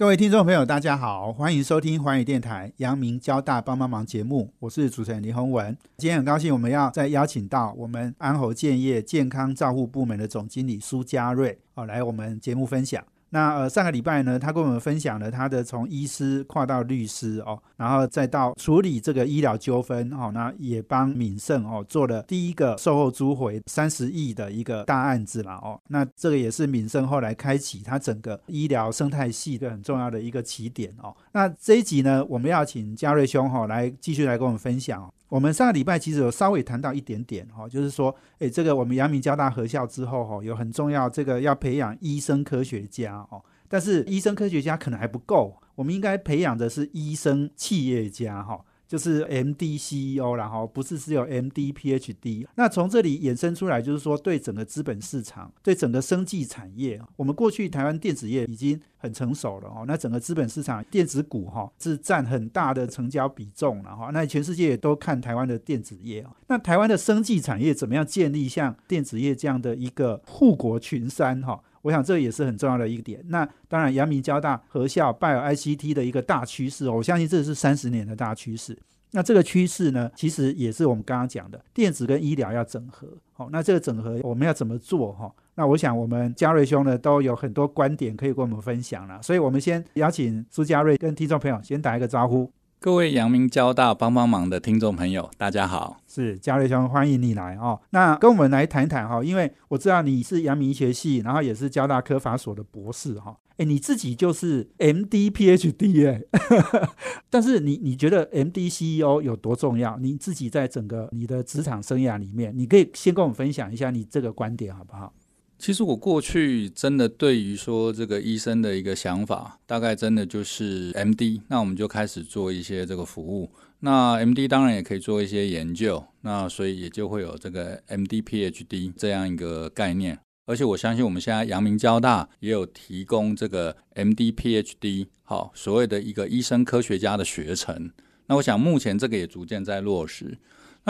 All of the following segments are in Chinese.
各位听众朋友，大家好，欢迎收听环宇电台阳明交大帮帮忙节目，我是主持人林宏文。今天很高兴，我们要再邀请到我们安侯建业健康照护部门的总经理苏家瑞哦，来我们节目分享。那呃，上个礼拜呢，他跟我们分享了他的从医师跨到律师哦，然后再到处理这个医疗纠纷哦，那也帮敏盛哦做了第一个售后租回三十亿的一个大案子了哦。那这个也是敏盛后来开启他整个医疗生态系的很重要的一个起点哦。那这一集呢，我们要请嘉瑞兄哈来继续来跟我们分享。我们上个礼拜其实有稍微谈到一点点哈，就是说，诶，这个我们阳明交大合校之后哈，有很重要这个要培养医生科学家哦，但是医生科学家可能还不够，我们应该培养的是医生企业家哈。就是 M D C E O 然后不是只有 M D P H D。那从这里衍生出来，就是说对整个资本市场，对整个生技产业，我们过去台湾电子业已经很成熟了哦。那整个资本市场电子股哈是占很大的成交比重了哈。那全世界也都看台湾的电子业啊。那台湾的生技产业怎么样建立像电子业这样的一个护国群山哈？我想这也是很重要的一个点。那当然，阳明交大合校拜尔 ICT 的一个大趋势，我相信这是三十年的大趋势。那这个趋势呢，其实也是我们刚刚讲的，电子跟医疗要整合。好，那这个整合我们要怎么做？哈，那我想我们嘉瑞兄呢都有很多观点可以跟我们分享了。所以我们先邀请苏嘉瑞跟听众朋友先打一个招呼。各位阳明交大帮帮忙的听众朋友，大家好，是嘉瑞兄，欢迎你来哦。那跟我们来谈谈哈，因为我知道你是阳明医学系，然后也是交大科法所的博士哈。哎，你自己就是 M D P H D 哎，但是你你觉得 M D C E O 有多重要？你自己在整个你的职场生涯里面，你可以先跟我们分享一下你这个观点好不好？其实我过去真的对于说这个医生的一个想法，大概真的就是 M D，那我们就开始做一些这个服务。那 M D 当然也可以做一些研究，那所以也就会有这个 M D P H D 这样一个概念。而且我相信我们现在阳明交大也有提供这个 M D P H D 好所谓的一个医生科学家的学程。那我想目前这个也逐渐在落实。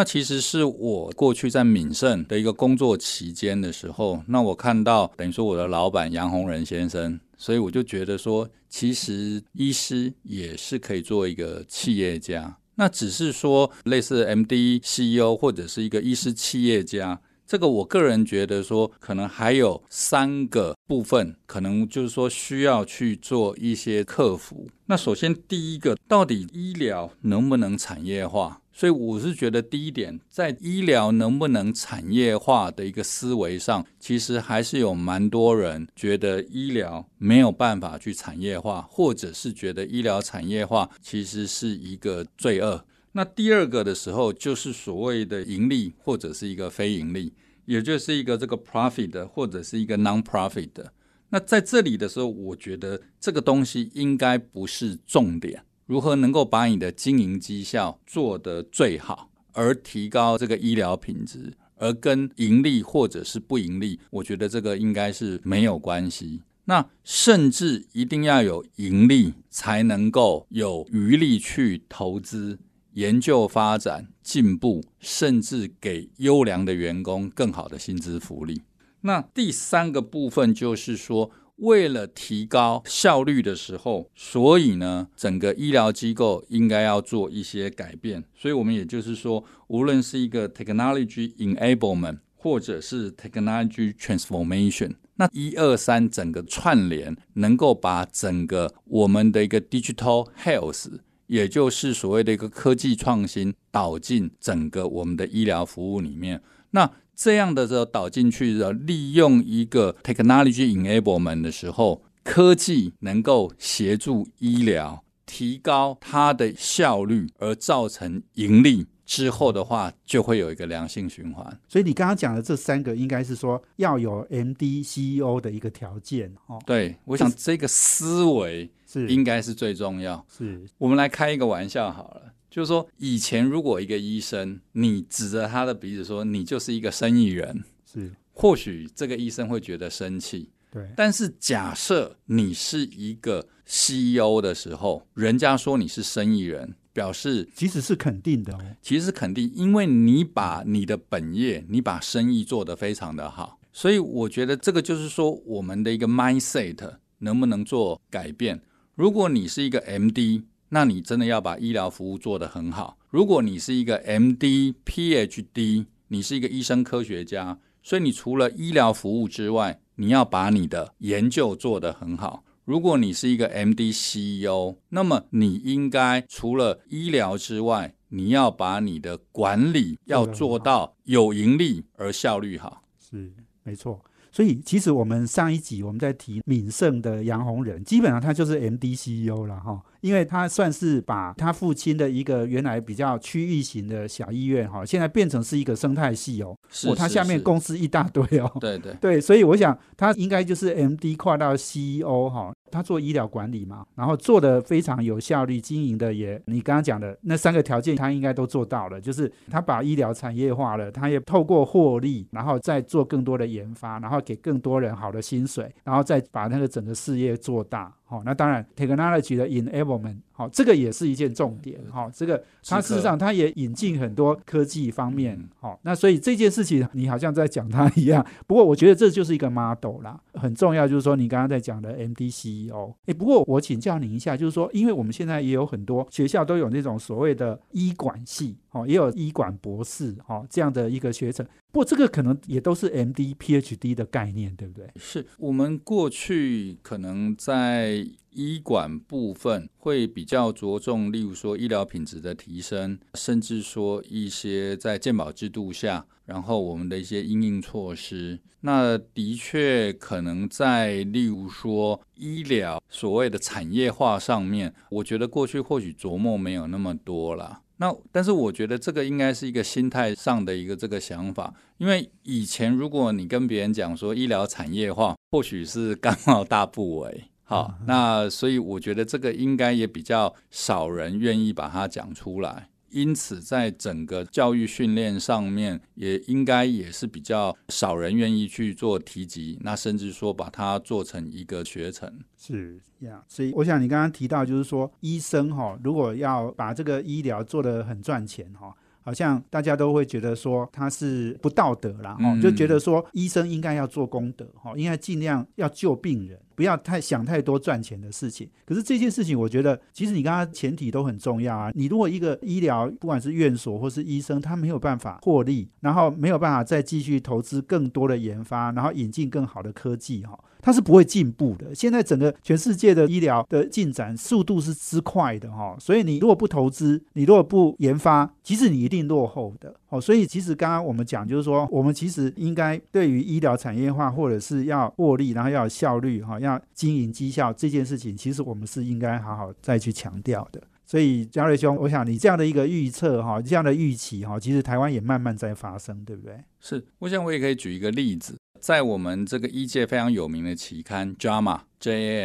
那其实是我过去在闽盛的一个工作期间的时候，那我看到等于说我的老板杨洪仁先生，所以我就觉得说，其实医师也是可以做一个企业家。那只是说类似 M D CEO 或者是一个医师企业家。这个我个人觉得说，可能还有三个部分，可能就是说需要去做一些克服。那首先第一个，到底医疗能不能产业化？所以我是觉得第一点，在医疗能不能产业化的一个思维上，其实还是有蛮多人觉得医疗没有办法去产业化，或者是觉得医疗产业化其实是一个罪恶。那第二个的时候，就是所谓的盈利或者是一个非盈利，也就是一个这个 profit 或者是一个 non-profit 的。那在这里的时候，我觉得这个东西应该不是重点。如何能够把你的经营绩效做得最好，而提高这个医疗品质，而跟盈利或者是不盈利，我觉得这个应该是没有关系。那甚至一定要有盈利，才能够有余力去投资。研究发展进步，甚至给优良的员工更好的薪资福利。那第三个部分就是说，为了提高效率的时候，所以呢，整个医疗机构应该要做一些改变。所以，我们也就是说，无论是一个 technology enablement，或者是 technology transformation，那一二三整个串联，能够把整个我们的一个 digital health。也就是所谓的一个科技创新导进整个我们的医疗服务里面，那这样的时候导进去的，利用一个 technology enablement 的时候，科技能够协助医疗提高它的效率，而造成盈利。之后的话，就会有一个良性循环。所以你刚刚讲的这三个，应该是说要有 M D C E O 的一个条件哦。对，我想这个思维是应该是最重要。是我们来开一个玩笑好了，就是说以前如果一个医生，你指着他的鼻子说你就是一个生意人，是。或许这个医生会觉得生气。对，但是假设你是一个 CEO 的时候，人家说你是生意人，表示其实是肯定的哦。其实是肯定，因为你把你的本业，你把生意做得非常的好，所以我觉得这个就是说我们的一个 mindset 能不能做改变。如果你是一个 MD，那你真的要把医疗服务做得很好。如果你是一个 MD、PhD，你是一个医生科学家，所以你除了医疗服务之外，你要把你的研究做得很好。如果你是一个 MD CEO，那么你应该除了医疗之外，你要把你的管理要做到有盈利而效率好。是，没错。所以，其实我们上一集我们在提敏盛的杨洪仁，基本上他就是 M D C E O 了哈，因为他算是把他父亲的一个原来比较区域型的小医院哈，现在变成是一个生态系哦，是，他下面公司一大堆哦，对对。对，所以我想他应该就是 M D 跨到 C E O 哈。他做医疗管理嘛，然后做的非常有效率，经营的也，你刚刚讲的那三个条件，他应该都做到了。就是他把医疗产业化了，他也透过获利，然后再做更多的研发，然后给更多人好的薪水，然后再把那个整个事业做大。好，那当然，technology 的 enablement，好，这个也是一件重点。好，这个它事实上它也引进很多科技方面。好，那所以这件事情你好像在讲它一样。不过我觉得这就是一个 model 啦，很重要就是说你刚刚在讲的 MDCEO。哎，不过我请教您一下，就是说，因为我们现在也有很多学校都有那种所谓的医管系，哦，也有医管博士，哦，这样的一个学程。不这个可能也都是 M D P H D 的概念，对不对？是我们过去可能在医管部分会比较着重，例如说医疗品质的提升，甚至说一些在健保制度下，然后我们的一些应应措施。那的确可能在例如说医疗所谓的产业化上面，我觉得过去或许琢磨没有那么多了。那但是我觉得这个应该是一个心态上的一个这个想法，因为以前如果你跟别人讲说医疗产业化，或许是刚好大不为，好，那所以我觉得这个应该也比较少人愿意把它讲出来。因此，在整个教育训练上面，也应该也是比较少人愿意去做提及，那甚至说把它做成一个学程。是呀，所以我想你刚刚提到，就是说医生哈，如果要把这个医疗做得很赚钱哈。好像大家都会觉得说他是不道德啦，哦，就觉得说医生应该要做功德，哈，应该尽量要救病人，不要太想太多赚钱的事情。可是这件事情，我觉得其实你刚刚前提都很重要啊。你如果一个医疗，不管是院所或是医生，他没有办法获利，然后没有办法再继续投资更多的研发，然后引进更好的科技，哈。它是不会进步的。现在整个全世界的医疗的进展速度是之快的哈，所以你如果不投资，你如果不研发，其实你一定落后的。哦，所以其实刚刚我们讲就是说，我们其实应该对于医疗产业化或者是要获利，然后要有效率哈，要经营绩效这件事情，其实我们是应该好好再去强调的。所以嘉瑞兄，我想你这样的一个预测哈，这样的预期哈，其实台湾也慢慢在发生，对不对？是，我想我也可以举一个例子。在我们这个一界非常有名的期刊《JAMA》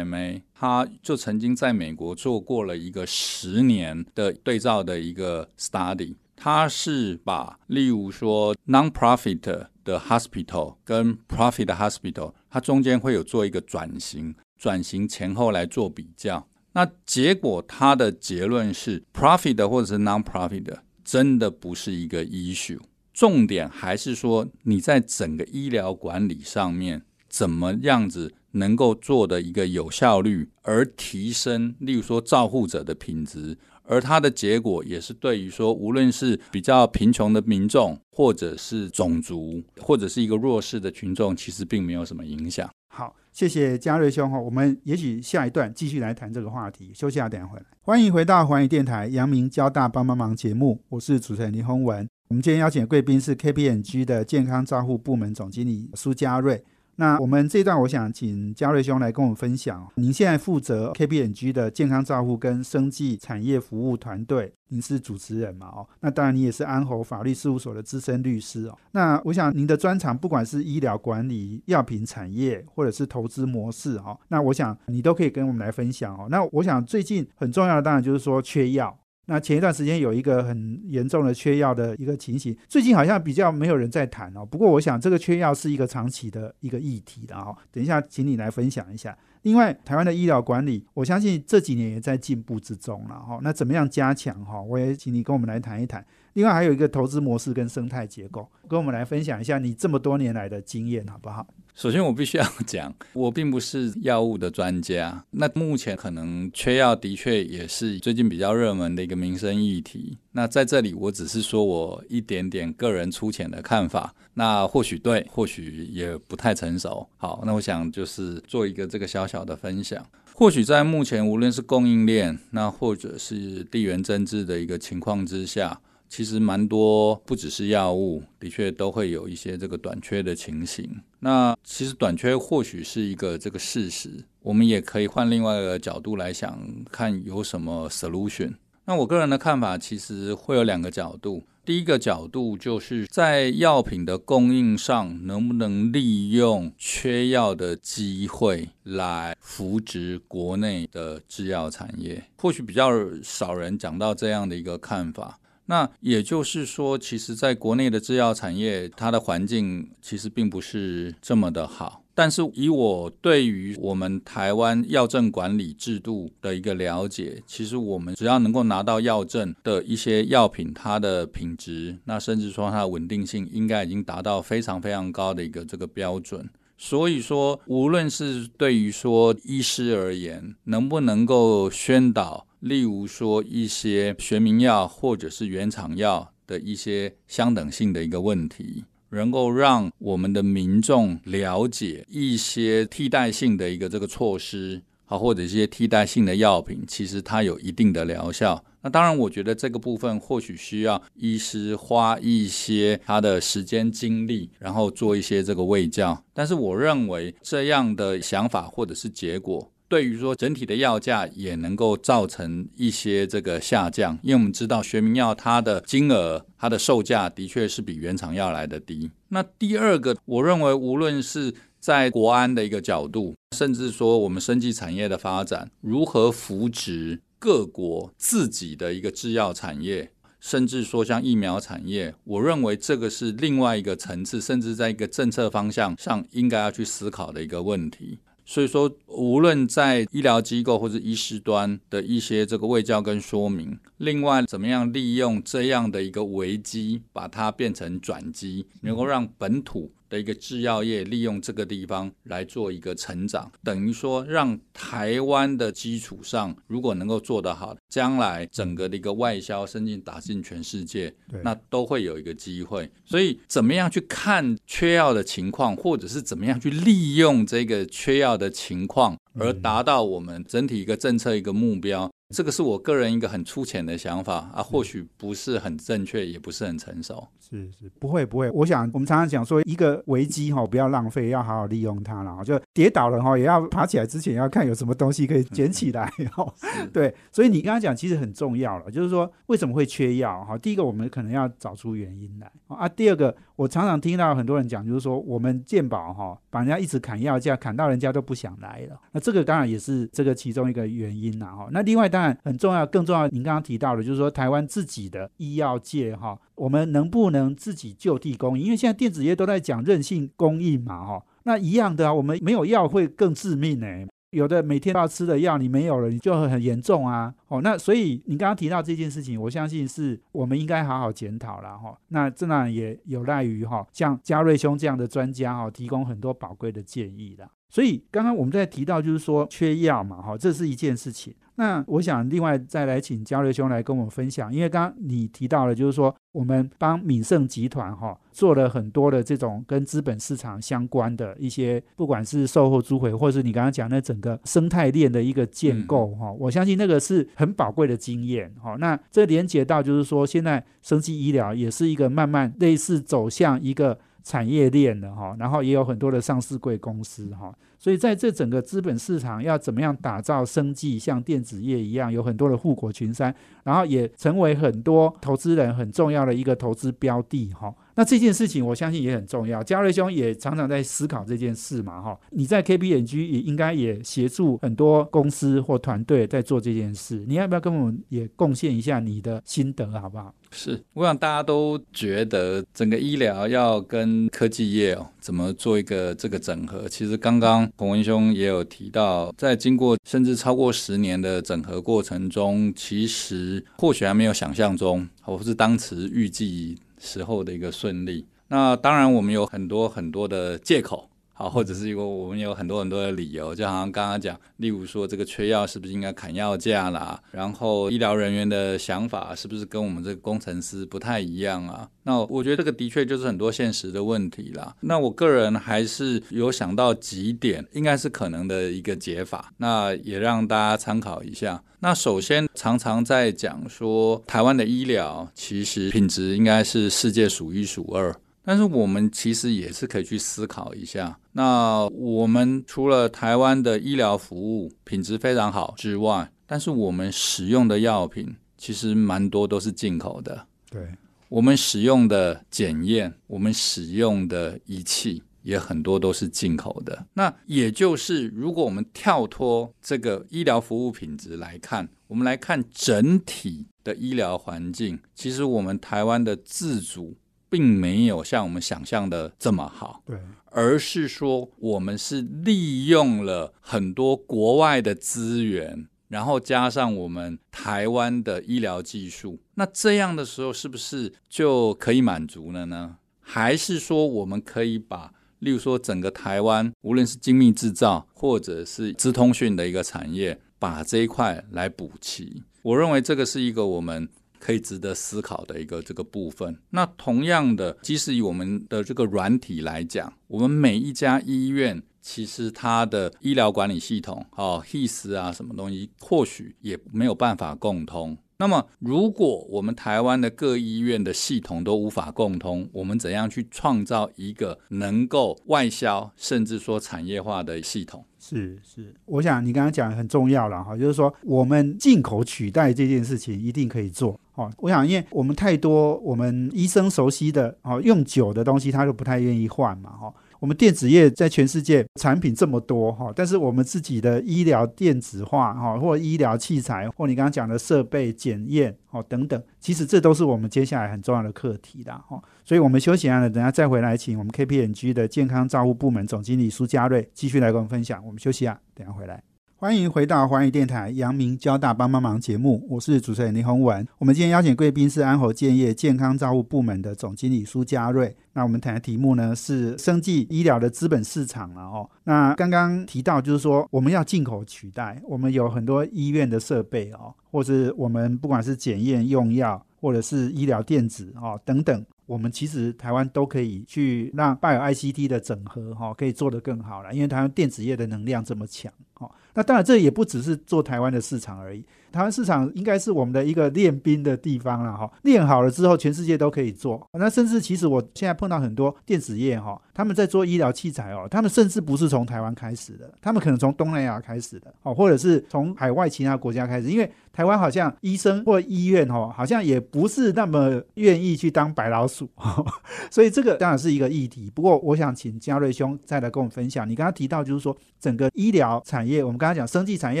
（JAMA），他就曾经在美国做过了一个十年的对照的一个 study。他是把，例如说 non-profit 的 hospital 跟 profit hospital，它中间会有做一个转型，转型前后来做比较。那结果他的结论是，profit 或者是 non-profit 真的不是一个 issue。重点还是说，你在整个医疗管理上面，怎么样子能够做的一个有效率，而提升，例如说照护者的品质，而它的结果也是对于说，无论是比较贫穷的民众，或者是种族，或者是一个弱势的群众，其实并没有什么影响。好，谢谢嘉瑞兄哈，我们也许下一段继续来谈这个话题。休息下，等下回来。欢迎回到环宇电台阳明交大帮帮忙节目，我是主持人林宏文。我们今天邀请的贵宾是 KPMG 的健康照护部门总经理苏家瑞。那我们这一段，我想请嘉瑞兄来跟我们分享。您现在负责 KPMG 的健康照护跟生技产业服务团队，您是主持人嘛？哦，那当然你也是安侯法律事务所的资深律师哦。那我想您的专长，不管是医疗管理、药品产业，或者是投资模式，哈，那我想你都可以跟我们来分享哦。那我想最近很重要的，当然就是说缺药。那前一段时间有一个很严重的缺药的一个情形，最近好像比较没有人在谈哦。不过我想这个缺药是一个长期的一个议题的哦。等一下，请你来分享一下。另外，台湾的医疗管理，我相信这几年也在进步之中了哈。那怎么样加强哈？我也请你跟我们来谈一谈。另外，还有一个投资模式跟生态结构，跟我们来分享一下你这么多年来的经验，好不好？首先，我必须要讲，我并不是药物的专家。那目前可能缺药的确也是最近比较热门的一个民生议题。那在这里，我只是说我一点点个人粗浅的看法。那或许对，或许也不太成熟。好，那我想就是做一个这个小小的分享。或许在目前无论是供应链，那或者是地缘政治的一个情况之下。其实蛮多，不只是药物，的确都会有一些这个短缺的情形。那其实短缺或许是一个这个事实，我们也可以换另外一个角度来想，看有什么 solution。那我个人的看法，其实会有两个角度。第一个角度就是在药品的供应上，能不能利用缺药的机会来扶植国内的制药产业？或许比较少人讲到这样的一个看法。那也就是说，其实在国内的制药产业，它的环境其实并不是这么的好。但是以我对于我们台湾药证管理制度的一个了解，其实我们只要能够拿到药证的一些药品，它的品质，那甚至说它的稳定性，应该已经达到非常非常高的一个这个标准。所以说，无论是对于说医师而言，能不能够宣导。例如说一些学名药或者是原厂药的一些相等性的一个问题，能够让我们的民众了解一些替代性的一个这个措施，好或者一些替代性的药品，其实它有一定的疗效。那当然，我觉得这个部分或许需要医师花一些他的时间精力，然后做一些这个卫教。但是我认为这样的想法或者是结果。对于说整体的药价也能够造成一些这个下降，因为我们知道学名药它的金额、它的售价的确是比原厂药来的低。那第二个，我认为无论是在国安的一个角度，甚至说我们生技产业的发展，如何扶植各国自己的一个制药产业，甚至说像疫苗产业，我认为这个是另外一个层次，甚至在一个政策方向上应该要去思考的一个问题。所以说，无论在医疗机构或者医师端的一些这个卫教跟说明，另外怎么样利用这样的一个危机，把它变成转机，能够让本土。的一个制药业利用这个地方来做一个成长，等于说让台湾的基础上，如果能够做得好，将来整个的一个外销甚至打进全世界，那都会有一个机会。所以怎么样去看缺药的情况，或者是怎么样去利用这个缺药的情况，而达到我们整体一个政策一个目标。这个是我个人一个很粗浅的想法啊，或许不是很正确，也不是很成熟。是是，不会不会。我想我们常常讲说，一个危机哈，不要浪费，要好好利用它了。就跌倒了哈，也要爬起来之前要看有什么东西可以捡起来哈。对，所以你刚刚讲其实很重要了，就是说为什么会缺药哈？第一个我们可能要找出原因来啊。第二个，我常常听到很多人讲，就是说我们健保哈，把人家一直砍药价，砍到人家都不想来了。那这个当然也是这个其中一个原因呐哈。那另外当然很重要，更重要，您刚刚提到的，就是说台湾自己的医药界哈，我们能不能能自己就地供应？因为现在电子业都在讲韧性供应嘛哈，那一样的啊，我们没有药会更致命呢。有的每天都要吃的药你没有了，你就很严重啊。哦，那所以你刚刚提到这件事情，我相信是我们应该好好检讨了哈。那这呢也有赖于哈，像嘉瑞兄这样的专家哈，提供很多宝贵的建议的。所以刚刚我们在提到就是说缺药嘛，哈，这是一件事情。那我想另外再来请嘉瑞兄来跟我们分享，因为刚刚你提到了就是说我们帮敏盛集团哈做了很多的这种跟资本市场相关的一些，不管是售后租回，或者是你刚刚讲的整个生态链的一个建构哈，我相信那个是很宝贵的经验哈。那这连接到就是说现在生技医疗也是一个慢慢类似走向一个。产业链的哈，然后也有很多的上市贵公司哈，所以在这整个资本市场要怎么样打造生计，像电子业一样，有很多的护国群山，然后也成为很多投资人很重要的一个投资标的哈。那这件事情我相信也很重要，嘉瑞兄也常常在思考这件事嘛，哈。你在 KPMG 也应该也协助很多公司或团队在做这件事，你要不要跟我们也贡献一下你的心得，好不好？是，我想大家都觉得整个医疗要跟科技业哦，怎么做一个这个整合？其实刚刚洪文兄也有提到，在经过甚至超过十年的整合过程中，其实或许还没有想象中，或是当时预计时候的一个顺利。那当然，我们有很多很多的借口。啊，或者是因为我们有很多很多的理由，就好像刚刚讲，例如说这个缺药是不是应该砍药价啦？然后医疗人员的想法是不是跟我们这个工程师不太一样啊？那我觉得这个的确就是很多现实的问题啦。那我个人还是有想到几点，应该是可能的一个解法，那也让大家参考一下。那首先常常在讲说，台湾的医疗其实品质应该是世界数一数二。但是我们其实也是可以去思考一下，那我们除了台湾的医疗服务品质非常好之外，但是我们使用的药品其实蛮多都是进口的。对，我们使用的检验，我们使用的仪器也很多都是进口的。那也就是，如果我们跳脱这个医疗服务品质来看，我们来看整体的医疗环境，其实我们台湾的自主。并没有像我们想象的这么好，对，而是说我们是利用了很多国外的资源，然后加上我们台湾的医疗技术，那这样的时候是不是就可以满足了呢？还是说我们可以把，例如说整个台湾，无论是精密制造或者是资通讯的一个产业，把这一块来补齐？我认为这个是一个我们。可以值得思考的一个这个部分。那同样的，即使以我们的这个软体来讲，我们每一家医院其实它的医疗管理系统，哦，HIS 啊，什么东西，或许也没有办法共通。那么，如果我们台湾的各医院的系统都无法共通，我们怎样去创造一个能够外销，甚至说产业化的系统？是是，我想你刚刚讲很重要了哈，就是说我们进口取代这件事情一定可以做哦。我想，因为我们太多我们医生熟悉的哦，用久的东西，他就不太愿意换嘛哈。我们电子业在全世界产品这么多哈，但是我们自己的医疗电子化哈，或医疗器材，或你刚刚讲的设备检验哦等等，其实这都是我们接下来很重要的课题的哈。所以，我们休息完了，等下再回来，请我们 KPMG 的健康照护部门总经理苏嘉瑞继续来跟我们分享。我们休息啊，等下回来。欢迎回到华语电台阳明交大帮帮忙节目，我是主持人林宏文。我们今天邀请贵宾是安侯建业健康照护部门的总经理苏嘉瑞。那我们谈的题目呢是生技医疗的资本市场了哦。那刚刚提到就是说我们要进口取代，我们有很多医院的设备哦，或是我们不管是检验用药，或者是医疗电子哦等等。我们其实台湾都可以去让 Bio ICT 的整合哈，可以做得更好了，因为台湾电子业的能量这么强哈。那当然这也不只是做台湾的市场而已。台湾市场应该是我们的一个练兵的地方了哈，练好了之后，全世界都可以做。那甚至其实我现在碰到很多电子业哈，他们在做医疗器材哦，他们甚至不是从台湾开始的，他们可能从东南亚开始的哦，或者是从海外其他国家开始，因为台湾好像医生或医院哦，好像也不是那么愿意去当白老鼠，所以这个当然是一个议题。不过我想请嘉瑞兄再来跟我们分享，你刚刚提到就是说整个医疗产业，我们刚才讲生技产业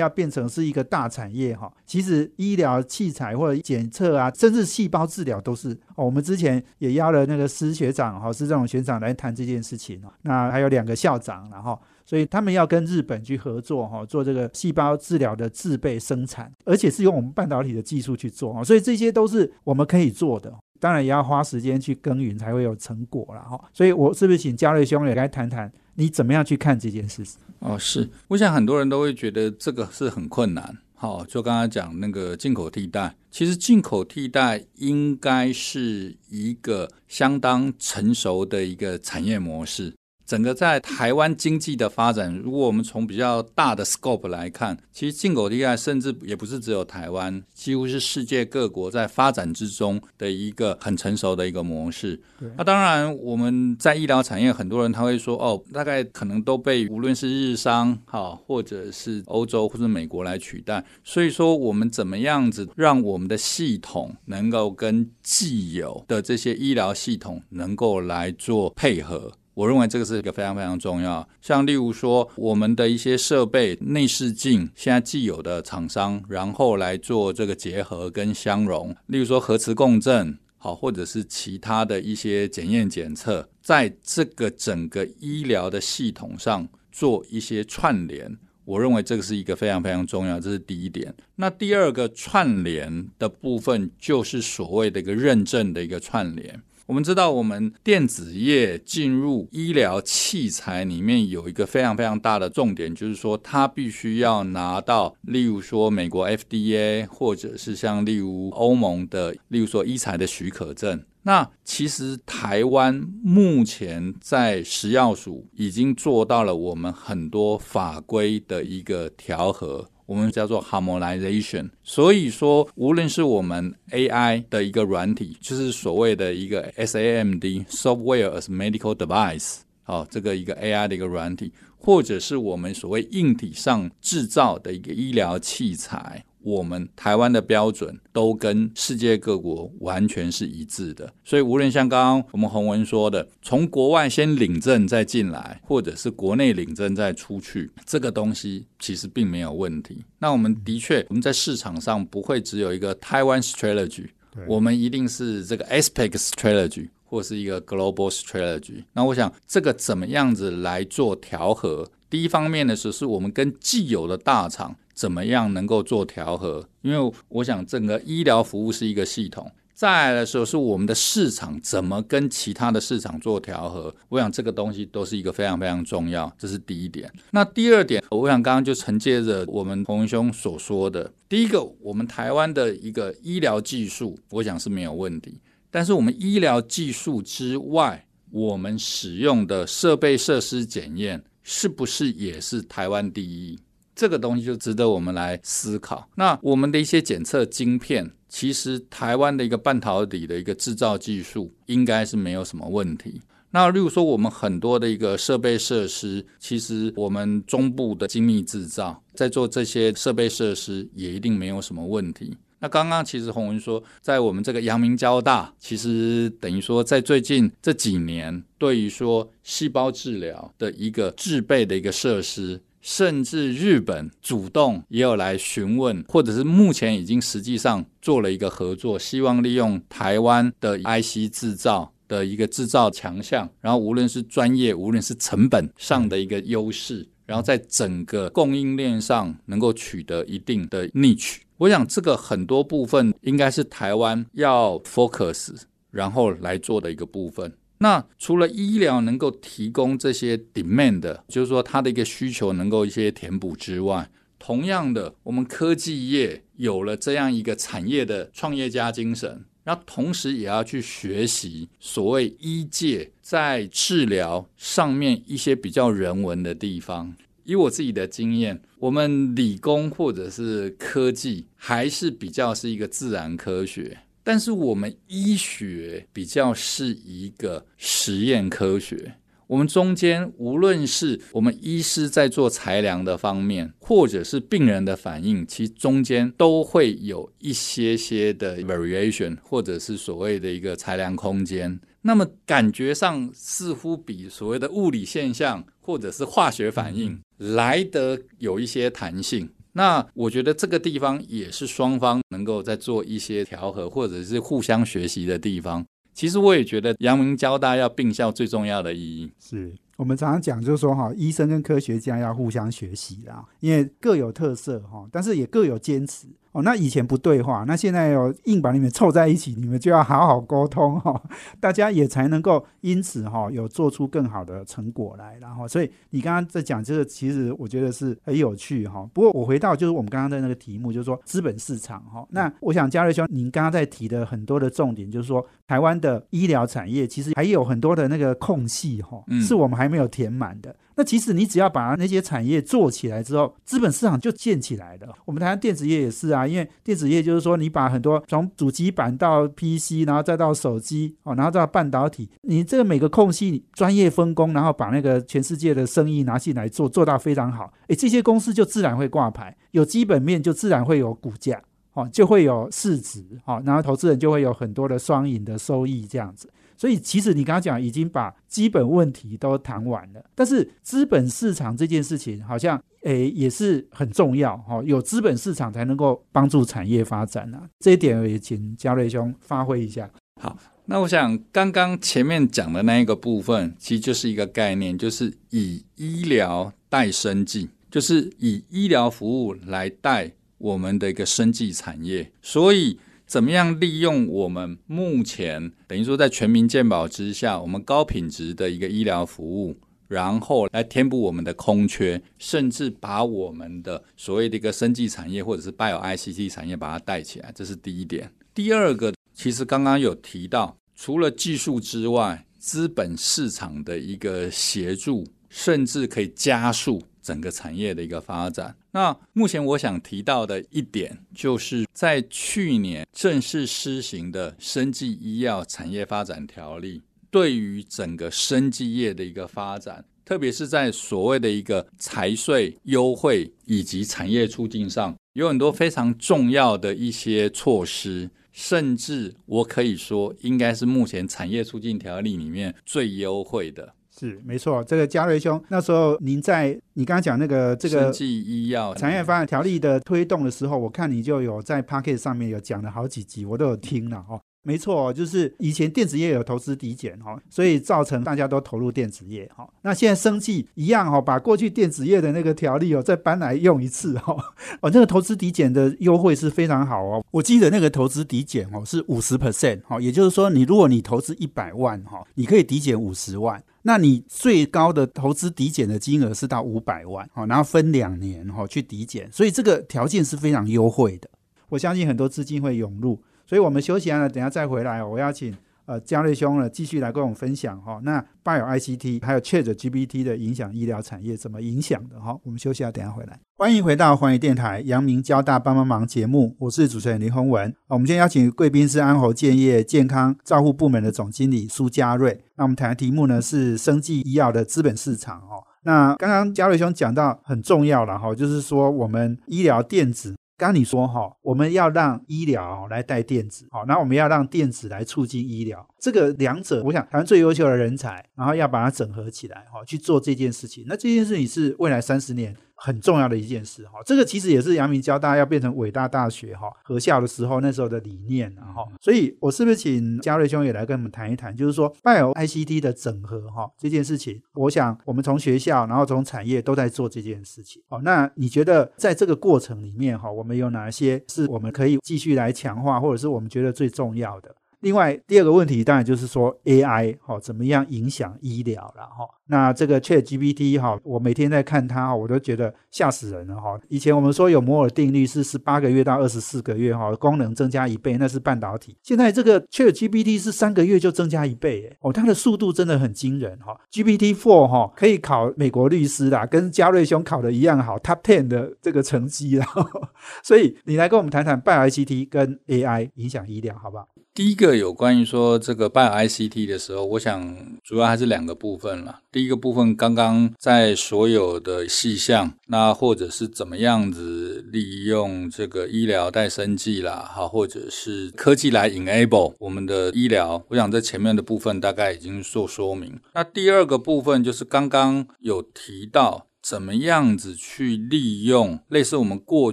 要变成是一个大产业哈。其实医疗器材或者检测啊，甚至细胞治疗都是哦。我们之前也邀了那个施学长哈，施这种学长来谈这件事情。那还有两个校长，然后所以他们要跟日本去合作哈，做这个细胞治疗的制备生产，而且是用我们半导体的技术去做哈。所以这些都是我们可以做的，当然也要花时间去耕耘才会有成果了哈。所以我是不是请嘉瑞兄也来谈谈，你怎么样去看这件事情？哦，是，我想很多人都会觉得这个是很困难。好，就刚刚讲那个进口替代，其实进口替代应该是一个相当成熟的一个产业模式。整个在台湾经济的发展，如果我们从比较大的 scope 来看，其实进口 AI 甚至也不是只有台湾，几乎是世界各国在发展之中的一个很成熟的一个模式。那当然，我们在医疗产业，很多人他会说，哦，大概可能都被无论是日商哈，或者是欧洲或者美国来取代。所以说，我们怎么样子让我们的系统能够跟既有的这些医疗系统能够来做配合？我认为这个是一个非常非常重要。像例如说，我们的一些设备内视镜，现在既有的厂商，然后来做这个结合跟相融。例如说核磁共振，好，或者是其他的一些检验检测，在这个整个医疗的系统上做一些串联。我认为这个是一个非常非常重要，这是第一点。那第二个串联的部分，就是所谓的一个认证的一个串联。我们知道，我们电子业进入医疗器材里面有一个非常非常大的重点，就是说它必须要拿到，例如说美国 FDA，或者是像例如欧盟的，例如说医材的许可证。那其实台湾目前在食药署已经做到了我们很多法规的一个调和。我们叫做 harmonization，所以说，无论是我们 AI 的一个软体，就是所谓的一个 SAMD（Software as Medical Device），哦，这个一个 AI 的一个软体，或者是我们所谓硬体上制造的一个医疗器材。我们台湾的标准都跟世界各国完全是一致的，所以无论像刚刚我们洪文说的，从国外先领证再进来，或者是国内领证再出去，这个东西其实并没有问题。那我们的确，我们在市场上不会只有一个台湾 strategy，我们一定是这个 aspect strategy 或是一个 global strategy。那我想这个怎么样子来做调和？第一方面的时候，是我们跟既有的大厂。怎么样能够做调和？因为我想整个医疗服务是一个系统。再来的时候是我们的市场怎么跟其他的市场做调和？我想这个东西都是一个非常非常重要，这是第一点。那第二点，我想刚刚就承接着我们洪兄所说的，第一个，我们台湾的一个医疗技术，我想是没有问题。但是我们医疗技术之外，我们使用的设备设施检验是不是也是台湾第一？这个东西就值得我们来思考。那我们的一些检测晶片，其实台湾的一个半导体的一个制造技术应该是没有什么问题。那例如说，我们很多的一个设备设施，其实我们中部的精密制造在做这些设备设施也一定没有什么问题。那刚刚其实洪文说，在我们这个阳明交大，其实等于说在最近这几年，对于说细胞治疗的一个制备的一个设施。甚至日本主动也有来询问，或者是目前已经实际上做了一个合作，希望利用台湾的 IC 制造的一个制造强项，然后无论是专业，无论是成本上的一个优势，然后在整个供应链上能够取得一定的 niche。我想这个很多部分应该是台湾要 focus，然后来做的一个部分。那除了医疗能够提供这些 demand，就是说它的一个需求能够一些填补之外，同样的，我们科技业有了这样一个产业的创业家精神，那同时也要去学习所谓医界在治疗上面一些比较人文的地方。以我自己的经验，我们理工或者是科技还是比较是一个自然科学。但是我们医学比较是一个实验科学，我们中间无论是我们医师在做裁量的方面，或者是病人的反应，其中间都会有一些些的 variation，或者是所谓的一个裁量空间。那么感觉上似乎比所谓的物理现象或者是化学反应来得有一些弹性。那我觉得这个地方也是双方能够在做一些调和，或者是互相学习的地方。其实我也觉得阳明交大要并校最重要的意义，是我们常常讲，就是说哈，医生跟科学家要互相学习啦，因为各有特色哈，但是也各有坚持。哦，那以前不对话，那现在有硬把你们凑在一起，你们就要好好沟通哈，大家也才能够因此哈有做出更好的成果来。然后，所以你刚刚在讲这个，其实我觉得是很有趣哈。不过我回到就是我们刚刚的那个题目，就是说资本市场哈。那我想嘉瑞兄，您刚刚在提的很多的重点，就是说台湾的医疗产业其实还有很多的那个空隙哈，是我们还没有填满的。那其实你只要把那些产业做起来之后，资本市场就建起来了。我们台湾电子业也是啊，因为电子业就是说，你把很多从主机板到 PC，然后再到手机哦，然后到半导体，你这个每个空隙专业分工，然后把那个全世界的生意拿进来做，做到非常好，诶，这些公司就自然会挂牌，有基本面就自然会有股价，哦，就会有市值，哦，然后投资人就会有很多的双赢的收益这样子。所以，其实你刚刚讲已经把基本问题都谈完了，但是资本市场这件事情好像诶也是很重要哈，有资本市场才能够帮助产业发展啊。这一点也请嘉瑞兄发挥一下。好，那我想刚刚前面讲的那一个部分，其实就是一个概念，就是以医疗带生计，就是以医疗服务来带我们的一个生计产业，所以。怎么样利用我们目前等于说在全民健保之下，我们高品质的一个医疗服务，然后来填补我们的空缺，甚至把我们的所谓的一个生技产业或者是 Bio ICT 产业把它带起来，这是第一点。第二个，其实刚刚有提到，除了技术之外，资本市场的一个协助，甚至可以加速。整个产业的一个发展。那目前我想提到的一点，就是在去年正式施行的生技医药产业发展条例，对于整个生技业的一个发展，特别是在所谓的一个财税优惠以及产业促进上，有很多非常重要的一些措施，甚至我可以说，应该是目前产业促进条例里面最优惠的。是没错，这个嘉瑞兄，那时候您在你刚刚讲那个这个医药产业发展条例的推动的时候，我看你就有在 p a c k e t 上面有讲了好几集，我都有听了哦。没错，就是以前电子业有投资抵减哈，所以造成大家都投入电子业哈。那现在生计一样哈，把过去电子业的那个条例哦再搬来用一次哈。哦，那个投资抵减的优惠是非常好哦。我记得那个投资抵减哦是五十 percent 哈，也就是说你如果你投资一百万哈，你可以抵减五十万。那你最高的投资抵减的金额是到五百万哈，然后分两年哈去抵减，所以这个条件是非常优惠的。我相信很多资金会涌入。所以我们休息完了，等下再回来。我要请呃嘉瑞兄呢继续来跟我们分享哈。那拜有 ICT 还有 Chat GPT 的影响医疗产业怎么影响的哈？我们休息下，等下回来。欢迎回到环宇电台阳明交大帮帮忙节目，我是主持人林宏文。我们今天邀请贵宾是安侯建业健康照护部门的总经理苏嘉瑞。那我们谈的题目呢是生技医药的资本市场哦。那刚刚嘉瑞兄讲到很重要了哈，就是说我们医疗电子。刚你说哈，我们要让医疗来带电子，好，那我们要让电子来促进医疗，这个两者，我想台湾最优秀的人才，然后要把它整合起来，哈，去做这件事情。那这件事情是未来三十年。很重要的一件事哈，这个其实也是阳明交大要变成伟大大学哈合校的时候那时候的理念哈，所以我是不是请嘉瑞兄也来跟我们谈一谈，就是说拜有 ICT 的整合哈这件事情，我想我们从学校然后从产业都在做这件事情哦。那你觉得在这个过程里面哈，我们有哪些是我们可以继续来强化，或者是我们觉得最重要的？另外第二个问题当然就是说 AI 哈怎么样影响医疗了哈？那这个 Chat GPT 哈，我每天在看它，我都觉得吓死人了哈。以前我们说有摩尔定律是十八个月到二十四个月哈，功能增加一倍，那是半导体。现在这个 Chat GPT 是三个月就增加一倍，哦，它的速度真的很惊人哈。GPT Four 哈可以考美国律师啦，跟嘉瑞兄考的一样好，Top Ten 的这个成绩啦。所以你来跟我们谈谈半 ICT 跟 AI 影响医疗好不好？第一个有关于说这个 Bio ICT 的时候，我想主要还是两个部分了。一个部分刚刚在所有的细项，那或者是怎么样子利用这个医疗带生计啦，好，或者是科技来 enable 我们的医疗，我想在前面的部分大概已经做说明。那第二个部分就是刚刚有提到怎么样子去利用类似我们过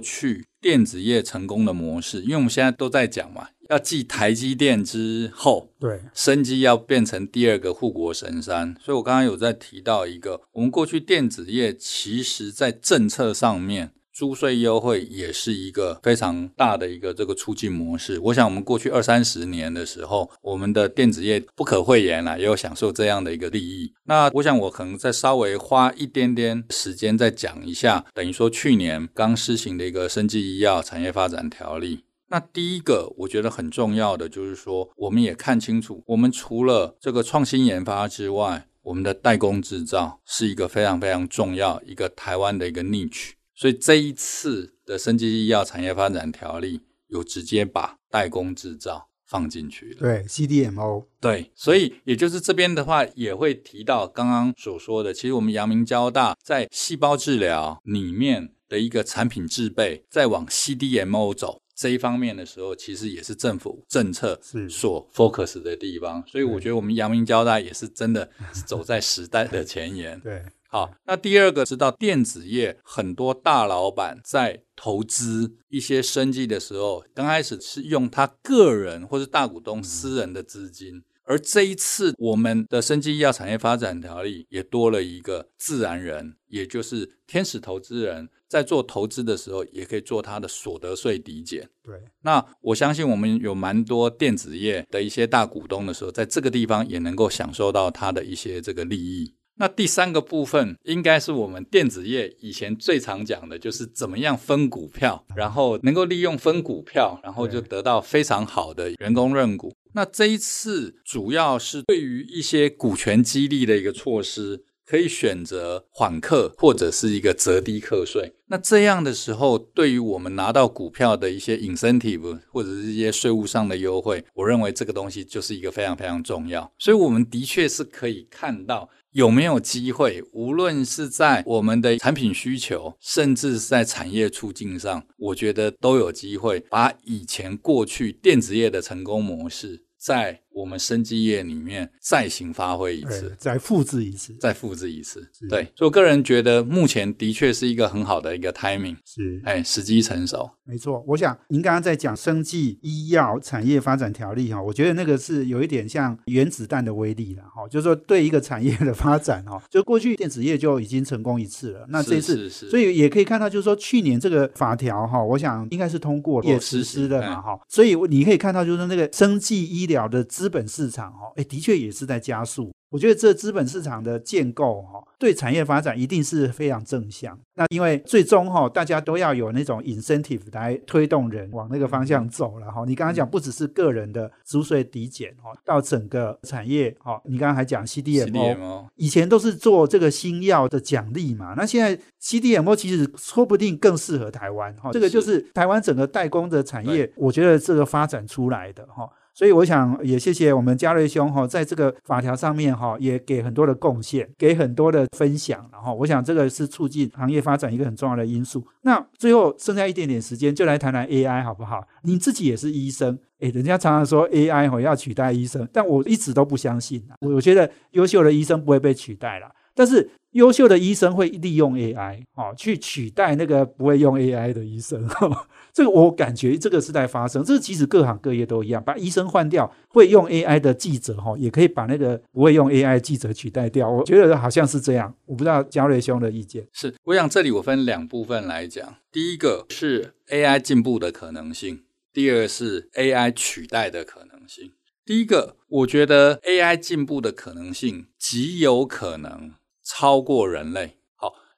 去电子业成功的模式，因为我们现在都在讲嘛。要继台积电之后，对，生机要变成第二个护国神山。所以我刚刚有在提到一个，我们过去电子业其实在政策上面租税优惠也是一个非常大的一个这个促进模式。我想我们过去二三十年的时候，我们的电子业不可讳言啦，也有享受这样的一个利益。那我想我可能再稍微花一点点时间再讲一下，等于说去年刚施行的一个生技医药产业发展条例。那第一个我觉得很重要的就是说，我们也看清楚，我们除了这个创新研发之外，我们的代工制造是一个非常非常重要一个台湾的一个 niche。所以这一次的生技医药产业发展条例有直接把代工制造放进去了。对，CDMO。对，所以也就是这边的话也会提到刚刚所说的，其实我们阳明交大在细胞治疗里面的一个产品制备，再往 CDMO 走。这一方面的时候，其实也是政府政策所 focus 的地方，所以我觉得我们阳明交大也是真的走在时代的前沿。对，好，那第二个知道电子业很多大老板在投资一些生计的时候，刚开始是用他个人或是大股东私人的资金。而这一次，我们的生技医药产业发展条例也多了一个自然人，也就是天使投资人，在做投资的时候，也可以做它的所得税抵减。对，那我相信我们有蛮多电子业的一些大股东的时候，在这个地方也能够享受到它的一些这个利益。那第三个部分，应该是我们电子业以前最常讲的，就是怎么样分股票，然后能够利用分股票，然后就得到非常好的员工认股。那这一次主要是对于一些股权激励的一个措施，可以选择缓课或者是一个折低课税。那这样的时候，对于我们拿到股票的一些 incentive 或者是一些税务上的优惠，我认为这个东西就是一个非常非常重要。所以，我们的确是可以看到。有没有机会？无论是在我们的产品需求，甚至是在产业促进上，我觉得都有机会把以前过去电子业的成功模式，在。我们生技业里面再行发挥一次，再复制一次，再复制一次。对，所以我个人觉得目前的确是一个很好的一个 timing，是。哎，时机成熟。没错，我想您刚刚在讲生技医药产业发展条例哈，我觉得那个是有一点像原子弹的威力了哈，就是说对一个产业的发展哈，就过去电子业就已经成功一次了，那这次所以也可以看到，就是说去年这个法条哈，我想应该是通过也实施了嘛哈，所以你可以看到就是说那个生技医疗的资本市场哈，哎，的确也是在加速。我觉得这资本市场的建构哈，对产业发展一定是非常正向。那因为最终哈，大家都要有那种 incentive 来推动人往那个方向走了哈。你刚刚讲不只是个人的租税抵减哈，到整个产业哈，你刚刚还讲 CDMO，以前都是做这个新药的奖励嘛。那现在 CDMO 其实说不定更适合台湾哈。这个就是台湾整个代工的产业，我觉得这个发展出来的哈。所以我想也谢谢我们嘉瑞兄哈，在这个法条上面哈，也给很多的贡献，给很多的分享，然后我想这个是促进行业发展一个很重要的因素。那最后剩下一点点时间，就来谈谈 AI 好不好？你自己也是医生，诶，人家常常说 AI 哈要取代医生，但我一直都不相信。我我觉得优秀的医生不会被取代了，但是优秀的医生会利用 AI 哦去取代那个不会用 AI 的医生。这个我感觉这个是在发生，这个其实各行各业都一样，把医生换掉，会用 AI 的记者哈，也可以把那个不会用 AI 记者取代掉。我觉得好像是这样，我不知道焦瑞兄的意见。是，我想这里我分两部分来讲，第一个是 AI 进步的可能性，第二是 AI 取代的可能性。第一个，我觉得 AI 进步的可能性极有可能超过人类。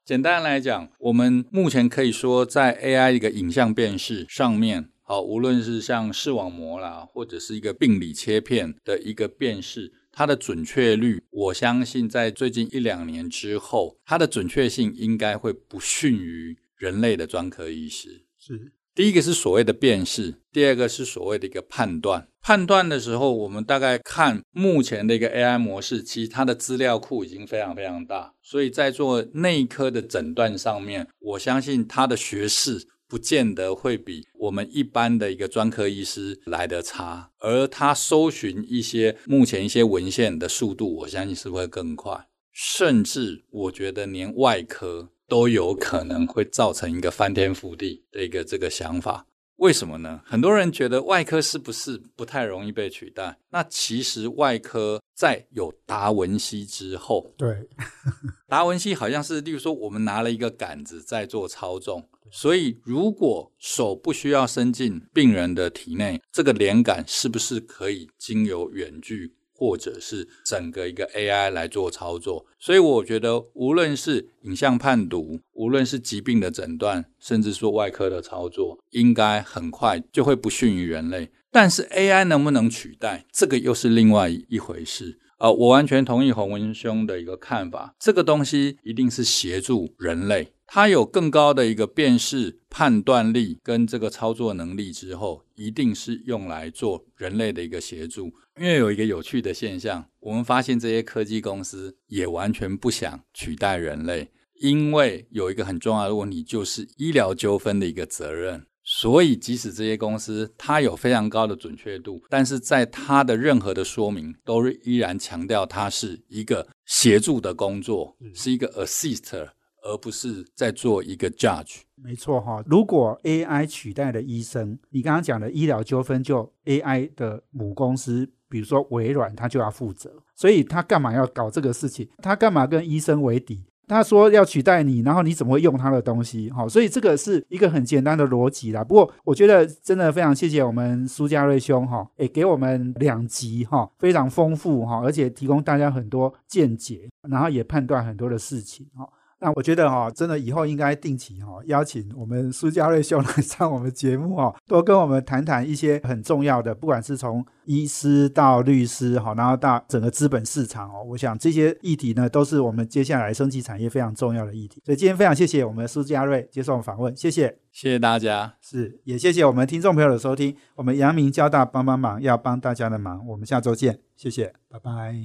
简单来讲，我们目前可以说，在 AI 一个影像辨识上面，好，无论是像视网膜啦，或者是一个病理切片的一个辨识，它的准确率，我相信在最近一两年之后，它的准确性应该会不逊于人类的专科医师。是。第一个是所谓的辨识，第二个是所谓的一个判断。判断的时候，我们大概看目前的一个 AI 模式，其实它的资料库已经非常非常大，所以在做内科的诊断上面，我相信它的学识不见得会比我们一般的一个专科医师来得差，而他搜寻一些目前一些文献的速度，我相信是会更快，甚至我觉得连外科。都有可能会造成一个翻天覆地的一个这个想法。为什么呢？很多人觉得外科是不是不太容易被取代？那其实外科在有达文西之后，对，达文西好像是，例如说我们拿了一个杆子在做操纵，所以如果手不需要伸进病人的体内，这个连杆是不是可以经由远距？或者是整个一个 AI 来做操作，所以我觉得无论是影像判读，无论是疾病的诊断，甚至说外科的操作，应该很快就会不逊于人类。但是 AI 能不能取代，这个又是另外一回事。呃，我完全同意洪文兄的一个看法，这个东西一定是协助人类。它有更高的一个辨识判断力跟这个操作能力之后，一定是用来做人类的一个协助。因为有一个有趣的现象，我们发现这些科技公司也完全不想取代人类，因为有一个很重要的问题，就是医疗纠纷的一个责任。所以，即使这些公司它有非常高的准确度，但是在它的任何的说明，都是依然强调它是一个协助的工作，是一个 assist。而不是在做一个 judge，没错哈。如果 AI 取代了医生，你刚刚讲的医疗纠纷，就 AI 的母公司，比如说微软，他就要负责。所以他干嘛要搞这个事情？他干嘛跟医生为敌？他说要取代你，然后你怎么会用他的东西？哈，所以这个是一个很简单的逻辑啦。不过我觉得真的非常谢谢我们苏家瑞兄哈，也给我们两集哈，非常丰富哈，而且提供大家很多见解，然后也判断很多的事情哈。那我觉得哈，真的以后应该定期哈邀请我们苏家瑞兄来上我们节目哈，多跟我们谈谈一些很重要的，不管是从医师到律师哈，然后到整个资本市场哦，我想这些议题呢，都是我们接下来升级产业非常重要的议题。所以今天非常谢谢我们苏家瑞接受访问，谢谢，谢谢大家，是也谢谢我们听众朋友的收听，我们阳明交大帮帮忙要帮大家的忙，我们下周见，谢谢，拜拜。